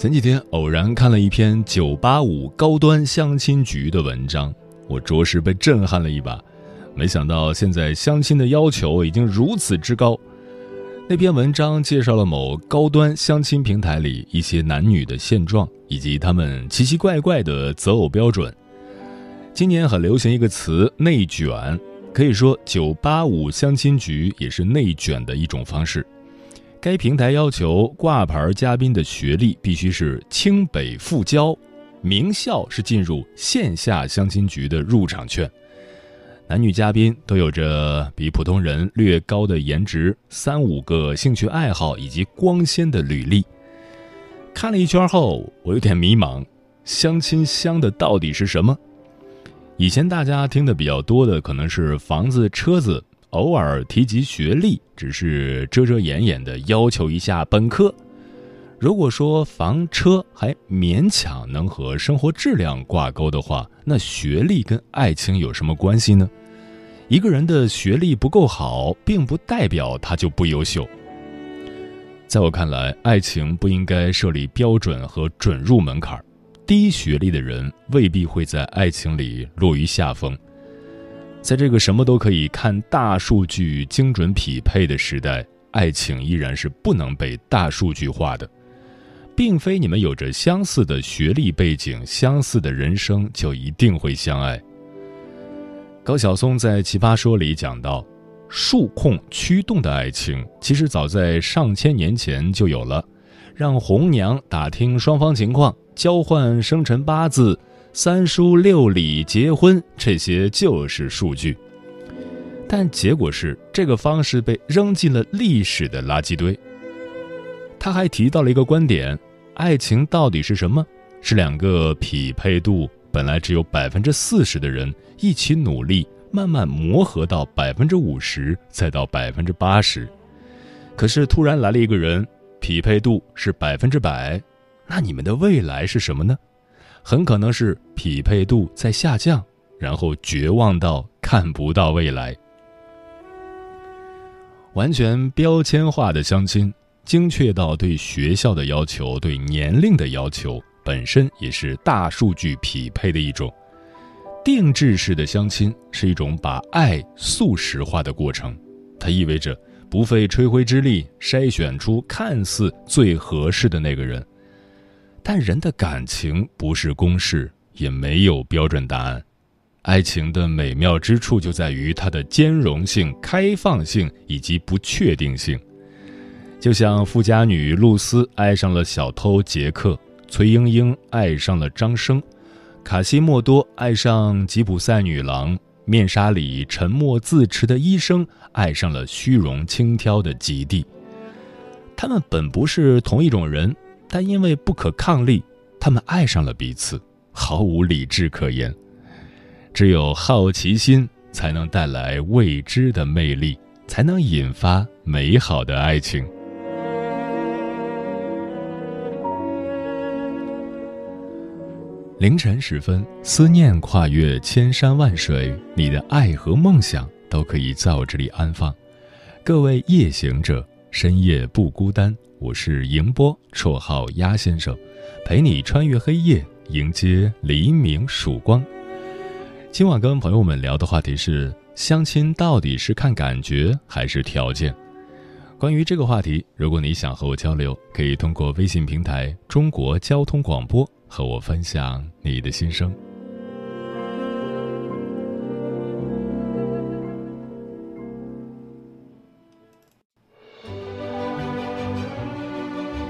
前几天偶然看了一篇九八五高端相亲局的文章，我着实被震撼了一把。没想到现在相亲的要求已经如此之高。那篇文章介绍了某高端相亲平台里一些男女的现状，以及他们奇奇怪怪的择偶标准。今年很流行一个词“内卷”，可以说九八五相亲局也是内卷的一种方式。该平台要求挂牌嘉宾的学历必须是清北复交，名校是进入线下相亲局的入场券。男女嘉宾都有着比普通人略高的颜值、三五个兴趣爱好以及光鲜的履历。看了一圈后，我有点迷茫：相亲相的到底是什么？以前大家听的比较多的可能是房子、车子。偶尔提及学历，只是遮遮掩掩的要求一下本科。如果说房车还勉强能和生活质量挂钩的话，那学历跟爱情有什么关系呢？一个人的学历不够好，并不代表他就不优秀。在我看来，爱情不应该设立标准和准入门槛，低学历的人未必会在爱情里落于下风。在这个什么都可以看大数据精准匹配的时代，爱情依然是不能被大数据化的，并非你们有着相似的学历背景、相似的人生就一定会相爱。高晓松在《奇葩说》里讲到，数控驱动的爱情其实早在上千年前就有了，让红娘打听双方情况，交换生辰八字。三书六礼结婚，这些就是数据，但结果是这个方式被扔进了历史的垃圾堆。他还提到了一个观点：爱情到底是什么？是两个匹配度本来只有百分之四十的人一起努力，慢慢磨合到百分之五十，再到百分之八十。可是突然来了一个人，匹配度是百分之百，那你们的未来是什么呢？很可能是匹配度在下降，然后绝望到看不到未来。完全标签化的相亲，精确到对学校的要求、对年龄的要求，本身也是大数据匹配的一种。定制式的相亲是一种把爱速食化的过程，它意味着不费吹灰之力筛选出看似最合适的那个人。但人的感情不是公式，也没有标准答案。爱情的美妙之处就在于它的兼容性、开放性以及不确定性。就像富家女露丝爱上了小偷杰克，崔莺莺爱上了张生，卡西莫多爱上吉普赛女郎，面纱里沉默自持的医生爱上了虚荣轻佻的吉蒂。他们本不是同一种人。但因为不可抗力，他们爱上了彼此，毫无理智可言。只有好奇心才能带来未知的魅力，才能引发美好的爱情。凌晨时分，思念跨越千山万水，你的爱和梦想都可以在我这里安放。各位夜行者，深夜不孤单。我是迎波，绰号鸭先生，陪你穿越黑夜，迎接黎明曙光。今晚跟朋友们聊的话题是：相亲到底是看感觉还是条件？关于这个话题，如果你想和我交流，可以通过微信平台“中国交通广播”和我分享你的心声。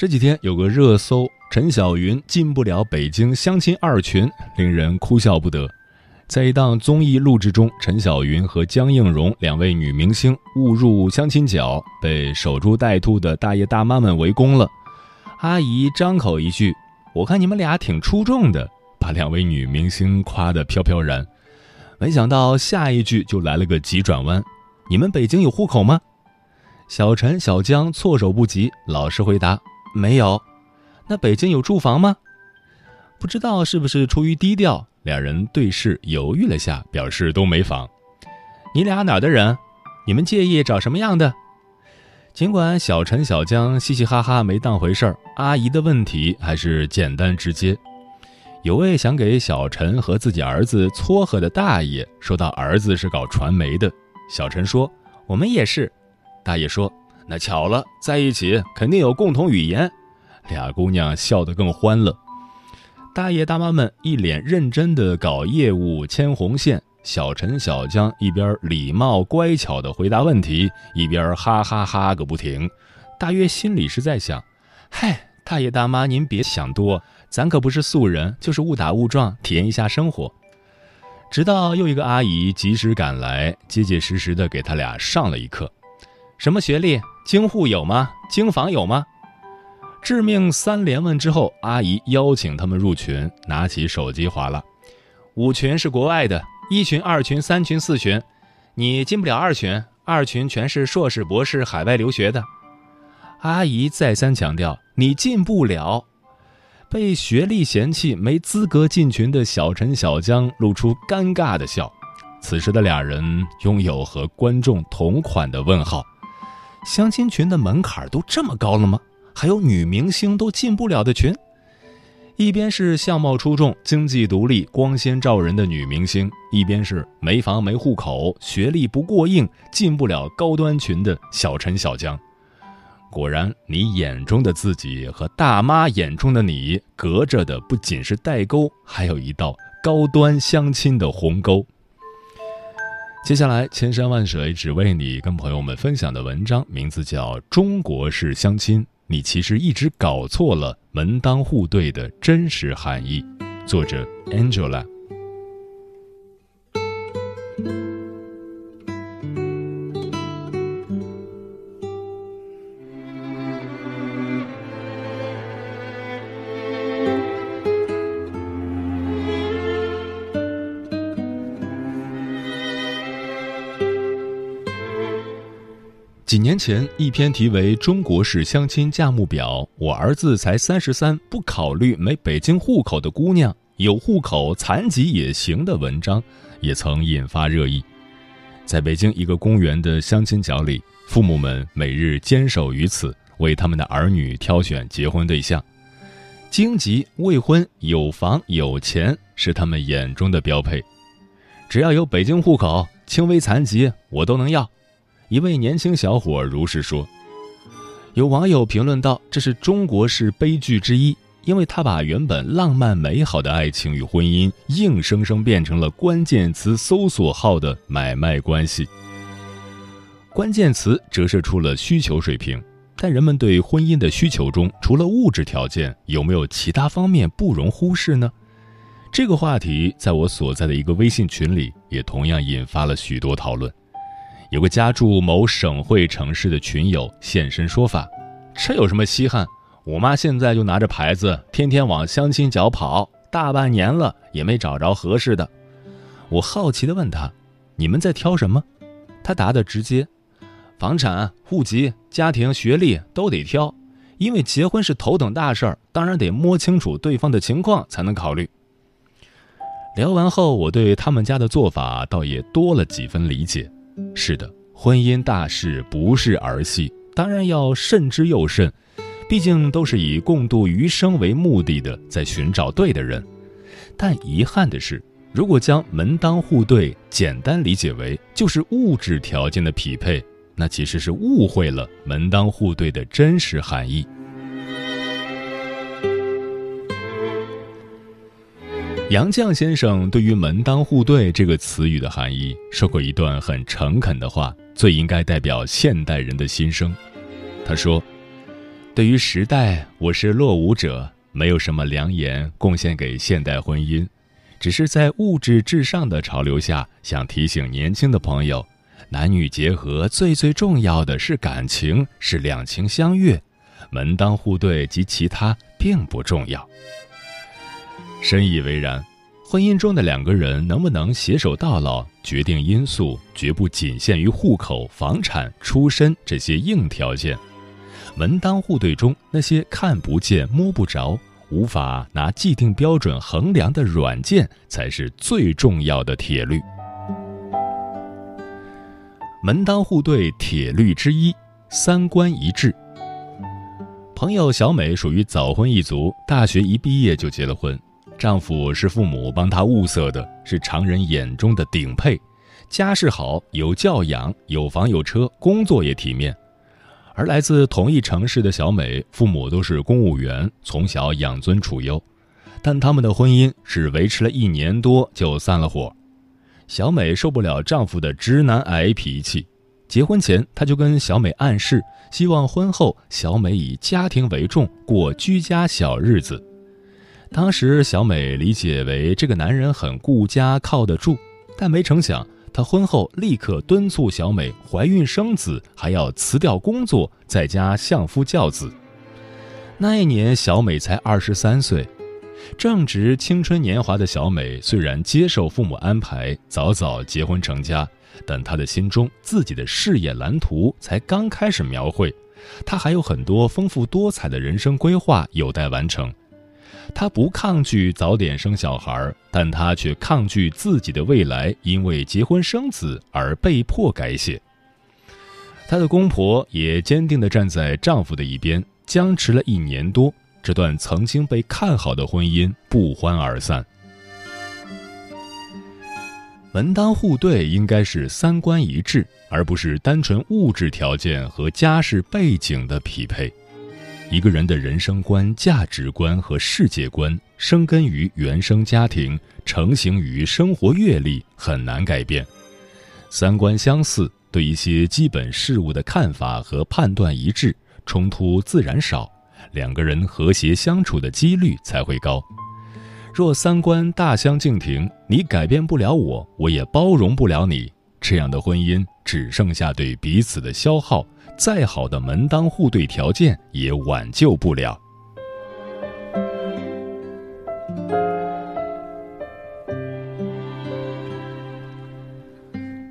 这几天有个热搜。陈小云进不了北京相亲二群，令人哭笑不得。在一档综艺录制中，陈小云和江映蓉两位女明星误入相亲角，被守株待兔的大爷大妈们围攻了。阿姨张口一句：“我看你们俩挺出众的”，把两位女明星夸得飘飘然。没想到下一句就来了个急转弯：“你们北京有户口吗？”小陈、小江措手不及，老实回答：“没有。”那北京有住房吗？不知道是不是出于低调，两人对视犹豫了下，表示都没房。你俩哪儿的人？你们介意找什么样的？尽管小陈、小江嘻嘻哈哈没当回事儿，阿姨的问题还是简单直接。有位想给小陈和自己儿子撮合的大爷说到儿子是搞传媒的，小陈说我们也是。大爷说那巧了，在一起肯定有共同语言。俩姑娘笑得更欢了，大爷大妈们一脸认真的搞业务牵红线，小陈小江一边礼貌乖巧的回答问题，一边哈哈哈个不停。大约心里是在想：嗨，大爷大妈您别想多，咱可不是素人，就是误打误撞体验一下生活。直到又一个阿姨及时赶来，结结实实的给他俩上了一课：什么学历？京沪有吗？京房有吗？致命三连问之后，阿姨邀请他们入群，拿起手机划了。五群是国外的，一群、二群、三群、四群，你进不了二群，二群全是硕士、博士、海外留学的。阿姨再三强调，你进不了。被学历嫌弃、没资格进群的小陈、小江露出尴尬的笑。此时的俩人拥有和观众同款的问号：相亲群的门槛都这么高了吗？还有女明星都进不了的群，一边是相貌出众、经济独立、光鲜照人的女明星，一边是没房没户口、学历不过硬、进不了高端群的小陈、小江。果然，你眼中的自己和大妈眼中的你，隔着的不仅是代沟，还有一道高端相亲的鸿沟。接下来，千山万水只为你，跟朋友们分享的文章名字叫《中国式相亲》。你其实一直搞错了门当户对的真实含义。作者：Angela。前，一篇题为《中国式相亲价目表》，我儿子才三十三，不考虑没北京户口的姑娘，有户口残疾也行的文章，也曾引发热议。在北京一个公园的相亲角里，父母们每日坚守于此，为他们的儿女挑选结婚对象。京籍、未婚、有房有钱是他们眼中的标配，只要有北京户口、轻微残疾，我都能要。一位年轻小伙如是说，有网友评论道：“这是中国式悲剧之一，因为他把原本浪漫美好的爱情与婚姻，硬生生变成了关键词搜索号的买卖关系。关键词折射出了需求水平，但人们对婚姻的需求中，除了物质条件，有没有其他方面不容忽视呢？这个话题在我所在的一个微信群里，也同样引发了许多讨论。”有个家住某省会城市的群友现身说法，这有什么稀罕？我妈现在就拿着牌子，天天往相亲角跑，大半年了也没找着合适的。我好奇地问她：“你们在挑什么？”她答得直接：“房产、户籍、家庭、学历都得挑，因为结婚是头等大事儿，当然得摸清楚对方的情况才能考虑。”聊完后，我对他们家的做法倒也多了几分理解。是的，婚姻大事不是儿戏，当然要慎之又慎。毕竟都是以共度余生为目的的，在寻找对的人。但遗憾的是，如果将门当户对简单理解为就是物质条件的匹配，那其实是误会了门当户对的真实含义。杨绛先生对于“门当户对”这个词语的含义，说过一段很诚恳的话，最应该代表现代人的心声。他说。对于时代，我是落伍者，没有什么良言贡献给现代婚姻，只是在物质至上的潮流下，想提醒年轻的朋友，男女结合最最重要的是感情，是两情相悦，门当户对及其他并不重要。深以为然，婚姻中的两个人能不能携手到老，决定因素绝不仅限于户口、房产、出身这些硬条件。门当户对中那些看不见摸不着、无法拿既定标准衡量的软件，才是最重要的铁律。门当户对铁律之一：三观一致。朋友小美属于早婚一族，大学一毕业就结了婚，丈夫是父母帮她物色的，是常人眼中的顶配，家世好，有教养，有房有车，工作也体面。而来自同一城市的小美，父母都是公务员，从小养尊处优，但他们的婚姻只维持了一年多就散了伙。小美受不了丈夫的直男癌脾气，结婚前她就跟小美暗示，希望婚后小美以家庭为重，过居家小日子。当时小美理解为这个男人很顾家，靠得住，但没成想。他婚后立刻敦促小美怀孕生子，还要辞掉工作，在家相夫教子。那一年，小美才二十三岁，正值青春年华的小美，虽然接受父母安排早早结婚成家，但她的心中自己的事业蓝图才刚开始描绘，她还有很多丰富多彩的人生规划有待完成。她不抗拒早点生小孩，但她却抗拒自己的未来因为结婚生子而被迫改写。她的公婆也坚定地站在丈夫的一边，僵持了一年多，这段曾经被看好的婚姻不欢而散。门当户对应该是三观一致，而不是单纯物质条件和家世背景的匹配。一个人的人生观、价值观和世界观，生根于原生家庭，成型于生活阅历，很难改变。三观相似，对一些基本事物的看法和判断一致，冲突自然少，两个人和谐相处的几率才会高。若三观大相径庭，你改变不了我，我也包容不了你，这样的婚姻只剩下对彼此的消耗。再好的门当户对条件也挽救不了。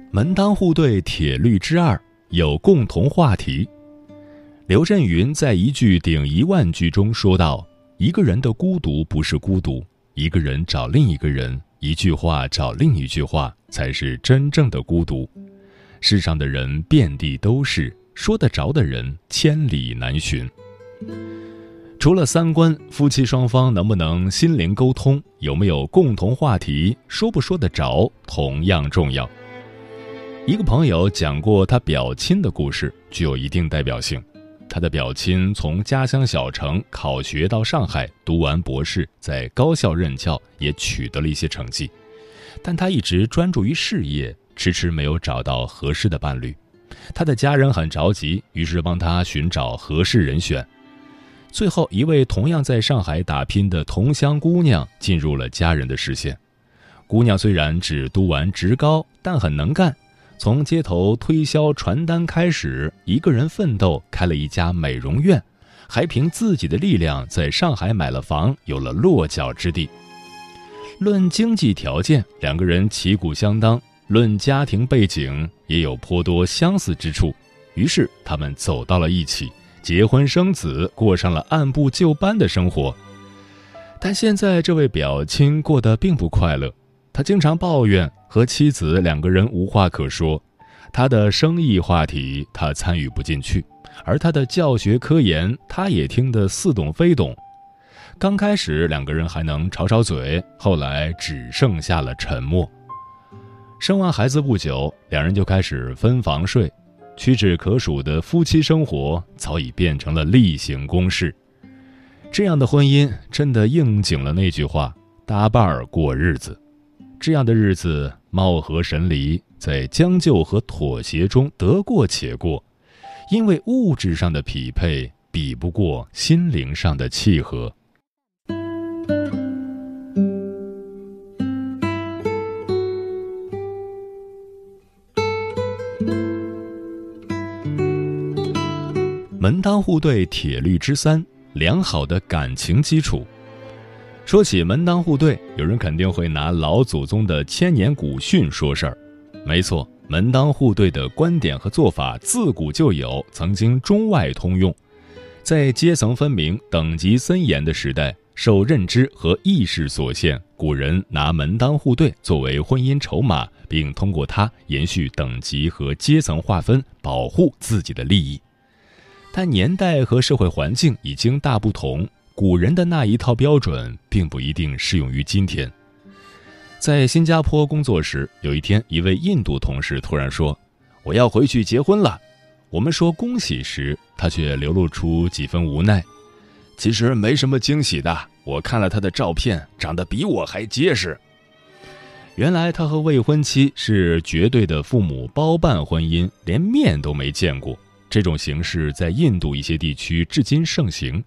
门当户对铁律之二有共同话题。刘震云在一句顶一万句中说道：“一个人的孤独不是孤独，一个人找另一个人，一句话找另一句话，才是真正的孤独。世上的人遍地都是。”说得着的人千里难寻。除了三观，夫妻双方能不能心灵沟通，有没有共同话题，说不说得着，同样重要。一个朋友讲过他表亲的故事，具有一定代表性。他的表亲从家乡小城考学到上海，读完博士，在高校任教，也取得了一些成绩，但他一直专注于事业，迟迟没有找到合适的伴侣。他的家人很着急，于是帮他寻找合适人选。最后一位同样在上海打拼的同乡姑娘进入了家人的视线。姑娘虽然只读完职高，但很能干，从街头推销传单开始，一个人奋斗开了一家美容院，还凭自己的力量在上海买了房，有了落脚之地。论经济条件，两个人旗鼓相当；论家庭背景，也有颇多相似之处。于是，他们走到了一起，结婚生子，过上了按部就班的生活。但现在，这位表亲过得并不快乐。他经常抱怨和妻子两个人无话可说，他的生意话题他参与不进去，而他的教学科研他也听得似懂非懂。刚开始两个人还能吵吵嘴，后来只剩下了沉默。生完孩子不久，两人就开始分房睡，屈指可数的夫妻生活早已变成了例行公事。这样的婚姻真的应景了那句话：“搭伴儿过日子。”这样的日子貌合神离，在将就和妥协中得过且过，因为物质上的匹配比不过心灵上的契合。门当户对铁律之三，良好的感情基础。说起门当户对，有人肯定会拿老祖宗的千年古训说事儿。没错，门当户对的观点和做法自古就有，曾经中外通用。在阶层分明、等级森严的时代，受认知和意识所限，古人拿门当户对作为婚姻筹码，并通过它延续等级和阶层划分，保护自己的利益。但年代和社会环境已经大不同。古人的那一套标准并不一定适用于今天。在新加坡工作时，有一天，一位印度同事突然说：“我要回去结婚了。”我们说恭喜时，他却流露出几分无奈。其实没什么惊喜的，我看了他的照片，长得比我还结实。原来他和未婚妻是绝对的父母包办婚姻，连面都没见过。这种形式在印度一些地区至今盛行。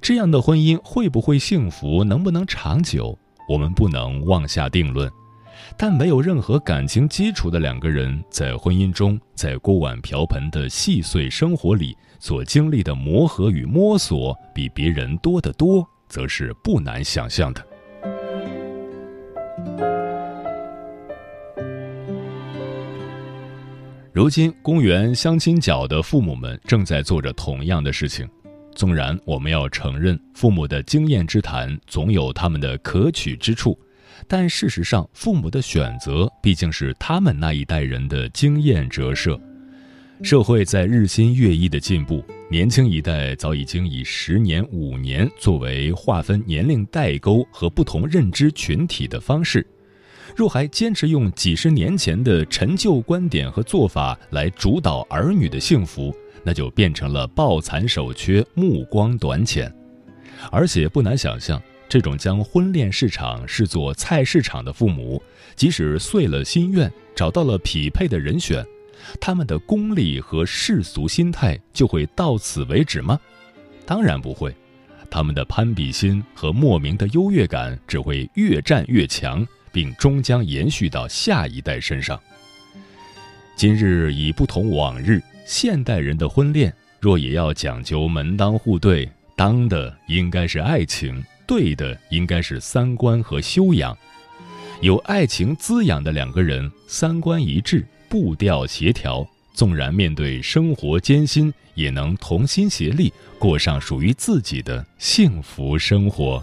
这样的婚姻会不会幸福，能不能长久，我们不能妄下定论。但没有任何感情基础的两个人，在婚姻中，在锅碗瓢盆的细碎生活里所经历的磨合与摸索，比别人多得多，则是不难想象的。如今，公园相亲角的父母们正在做着同样的事情。纵然我们要承认父母的经验之谈总有他们的可取之处，但事实上，父母的选择毕竟是他们那一代人的经验折射。社会在日新月异的进步，年轻一代早已经以十年、五年作为划分年龄代沟和不同认知群体的方式，若还坚持用几十年前的陈旧观点和做法来主导儿女的幸福。那就变成了抱残守缺、目光短浅，而且不难想象，这种将婚恋市场视作菜市场的父母，即使遂了心愿，找到了匹配的人选，他们的功利和世俗心态就会到此为止吗？当然不会，他们的攀比心和莫名的优越感只会越战越强，并终将延续到下一代身上。今日已不同往日。现代人的婚恋，若也要讲究门当户对，当的应该是爱情，对的应该是三观和修养。有爱情滋养的两个人，三观一致，步调协调，纵然面对生活艰辛，也能同心协力，过上属于自己的幸福生活。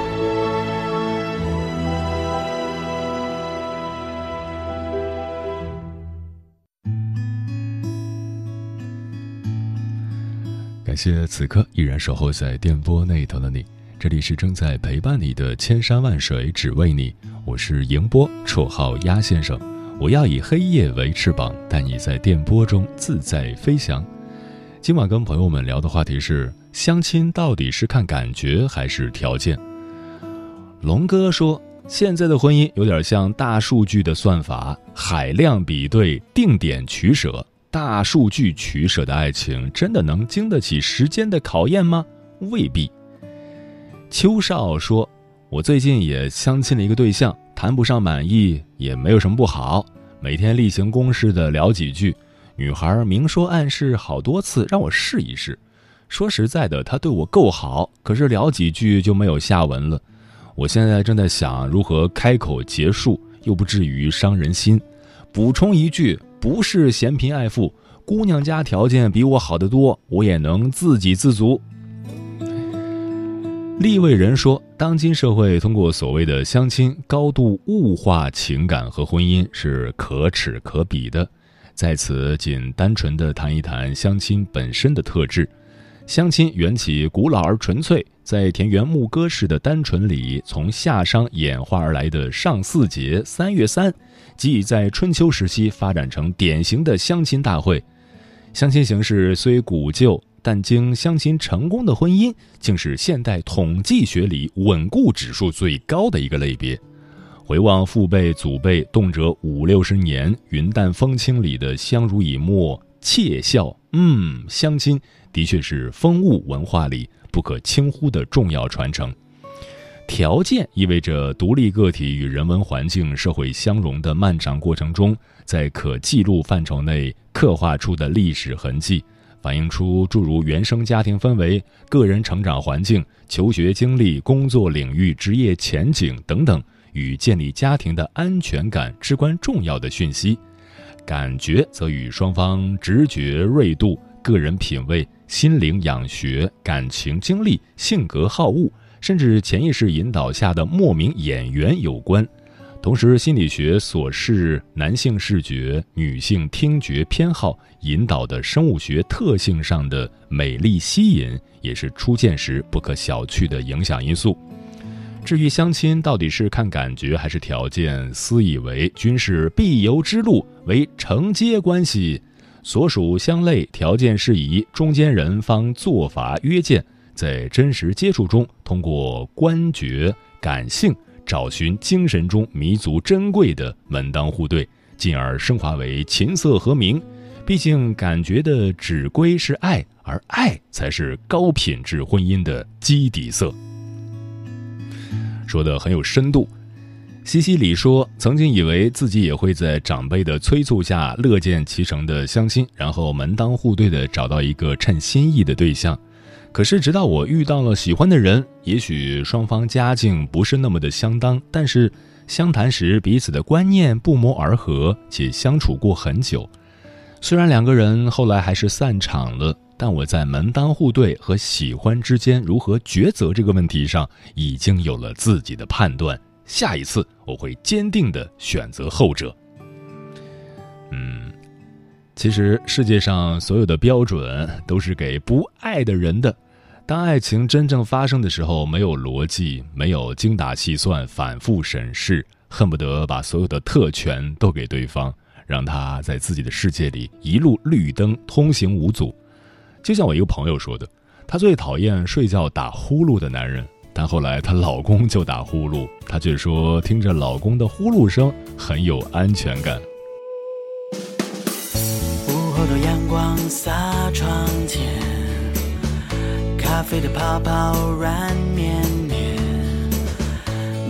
谢此刻依然守候在电波那头的你，这里是正在陪伴你的千山万水只为你，我是迎波，绰号鸭先生。我要以黑夜为翅膀，带你在电波中自在飞翔。今晚跟朋友们聊的话题是：相亲到底是看感觉还是条件？龙哥说，现在的婚姻有点像大数据的算法，海量比对，定点取舍。大数据取舍的爱情，真的能经得起时间的考验吗？未必。邱少说，我最近也相亲了一个对象，谈不上满意，也没有什么不好，每天例行公事的聊几句。女孩明说暗示好多次，让我试一试。说实在的，她对我够好，可是聊几句就没有下文了。我现在正在想如何开口结束，又不至于伤人心。补充一句，不是嫌贫爱富，姑娘家条件比我好得多，我也能自给自足。立位人说，当今社会通过所谓的相亲，高度物化情感和婚姻，是可耻可鄙的。在此，仅单纯的谈一谈相亲本身的特质。相亲缘起古老而纯粹，在田园牧歌式的单纯里，从夏商演化而来的上巳节三月三，即已在春秋时期发展成典型的相亲大会。相亲形式虽古旧，但经相亲成功的婚姻，竟是现代统计学里稳固指数最高的一个类别。回望父辈、祖辈，动辄五六十年，云淡风轻里的相濡以沫、窃笑，嗯，相亲的确是风物文化里不可轻忽的重要传承。条件意味着独立个体与人文环境、社会相融的漫长过程中，在可记录范畴内刻画出的历史痕迹，反映出诸如原生家庭氛围、个人成长环境、求学经历、工作领域、职业前景等等。与建立家庭的安全感至关重要的讯息，感觉则与双方直觉锐度、个人品味、心灵养学、感情经历、性格好恶，甚至潜意识引导下的莫名眼缘有关。同时，心理学所示男性视觉、女性听觉偏好引导的生物学特性上的美丽吸引，也是初见时不可小觑的影响因素。至于相亲到底是看感觉还是条件，私以为均是必由之路，为承接关系，所属相类，条件适宜，中间人方做法约见，在真实接触中，通过观觉感性，找寻精神中弥足珍贵的门当户对，进而升华为琴瑟和鸣。毕竟，感觉的指归是爱，而爱才是高品质婚姻的基底色。说的很有深度。西西里说，曾经以为自己也会在长辈的催促下乐见其成的相亲，然后门当户对的找到一个称心意的对象。可是直到我遇到了喜欢的人，也许双方家境不是那么的相当，但是相谈时彼此的观念不谋而合，且相处过很久。虽然两个人后来还是散场了。但我在门当户对和喜欢之间如何抉择这个问题上，已经有了自己的判断。下一次我会坚定的选择后者。嗯，其实世界上所有的标准都是给不爱的人的。当爱情真正发生的时候，没有逻辑，没有精打细算、反复审视，恨不得把所有的特权都给对方，让他在自己的世界里一路绿灯通行无阻。就像我一个朋友说的，他最讨厌睡觉打呼噜的男人，但后来她老公就打呼噜，她却说听着老公的呼噜声很有安全感。午后的阳光洒窗前，咖啡的泡泡软绵绵，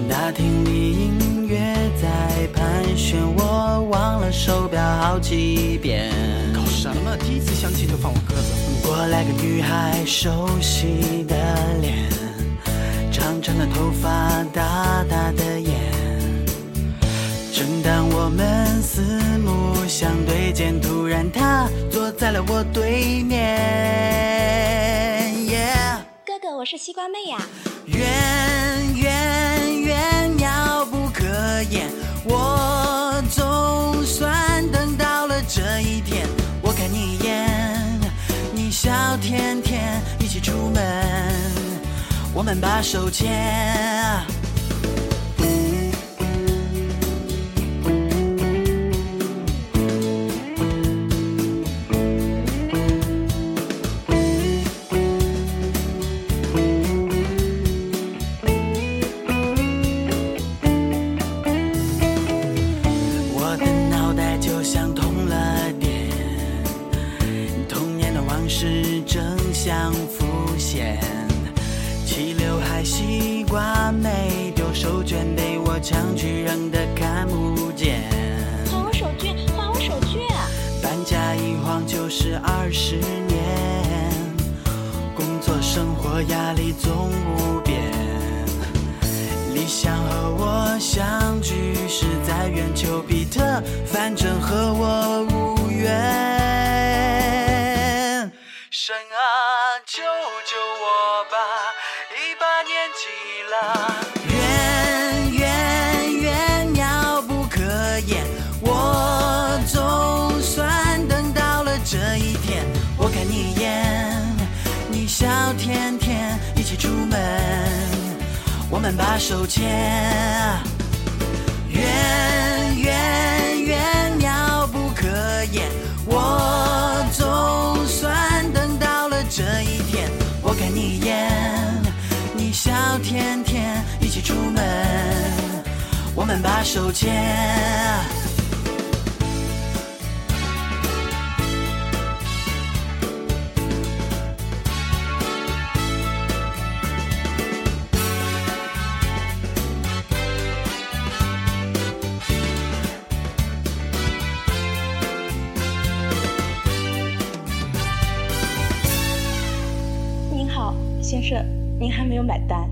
大厅里音乐在盘旋，我忘了手表好几遍。搞什么？第一次相亲就放我鸽子？过来个女孩，熟悉的脸，长长的头发，大大的眼。正当我们四目相对间，突然他坐在了我对面。哥哥，我是西瓜妹呀。远远远，遥不可言，我总算等到了这一天。我看你一眼。你笑甜甜，一起出门，我们把手牵。我的脑袋就像通了电，童年的往事正相逢。是二十年，工作生活压力总无边。理想和我相聚是在远丘比特，反正和我无缘。笑甜甜，一起出门，我们把手牵，远远远妙不可言。我总算等到了这一天，我看你一眼，你笑甜甜，一起出门，我们把手牵。您还没有买单。